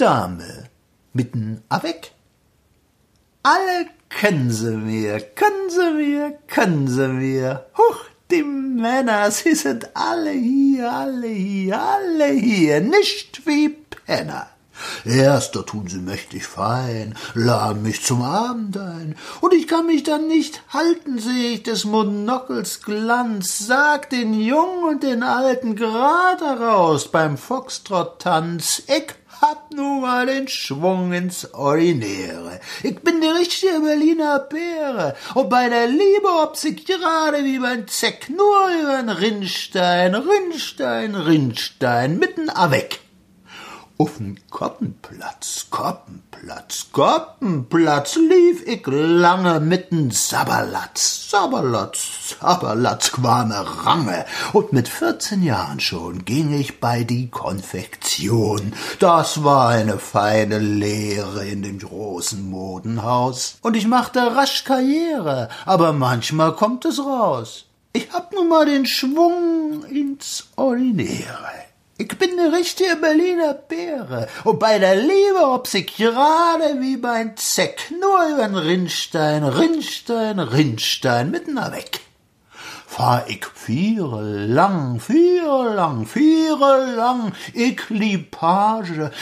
Dame mitten a weg. Alle können sie mir, können sie mir, können sie mir. Huch, die Männer, sie sind alle hier, alle hier, alle hier, nicht wie Penner. Erster tun sie mächtig fein, laden mich zum Abend ein, und ich kann mich dann nicht halten, seh ich des Monokels Glanz, sag den Jungen und den Alten grad heraus beim Foxtrott-Tanz, ich hab nu mal den Schwung ins Ordinäre. Ich bin die richtige Berliner Bäre. Und bei der Liebe ob sie gerade wie beim Zeck nur übern Rinnstein, Rinnstein, Rinnstein, mitten a weg auf'n Koppenplatz, Koppenplatz, Koppenplatz lief ich lange mit'n Sabberlatz, Sabberlatz, Sabberlatz quame Range. Und mit vierzehn Jahren schon ging ich bei die Konfektion. Das war eine feine Lehre in dem großen Modenhaus. Und ich machte rasch Karriere, aber manchmal kommt es raus. Ich hab nun mal den Schwung ins Ordinäre. Ich bin ne richtige Berliner Bäre. Und bei der Liebe ob's ich gerade wie beim Zeck nur übern Rinnstein, Rinnstein, Rinnstein mitten weg. Fahr ich viere lang, viere lang, viere lang, ich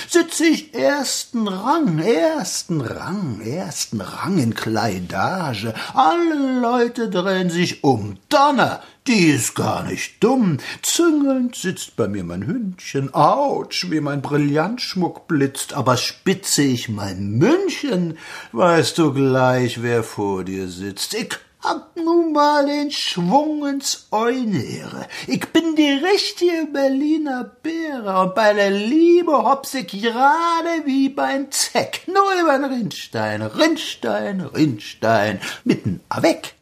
sitz ich ersten Rang, ersten Rang, ersten Rang in Kleidage. Alle Leute drehen sich um. Donner, die ist gar nicht dumm. Züngelnd sitzt bei mir mein Hündchen. Autsch, wie mein Brillantschmuck blitzt. Aber spitze ich mein München, weißt du gleich, wer vor dir sitzt. Ich hab nun mal den Schwung ins Eunere. Ich bin die richtige Berliner Bäre und bei der Liebe hops ich gerade wie beim Zeck, nur übern Rinnstein, Rinnstein, Rinnstein, mitten weg.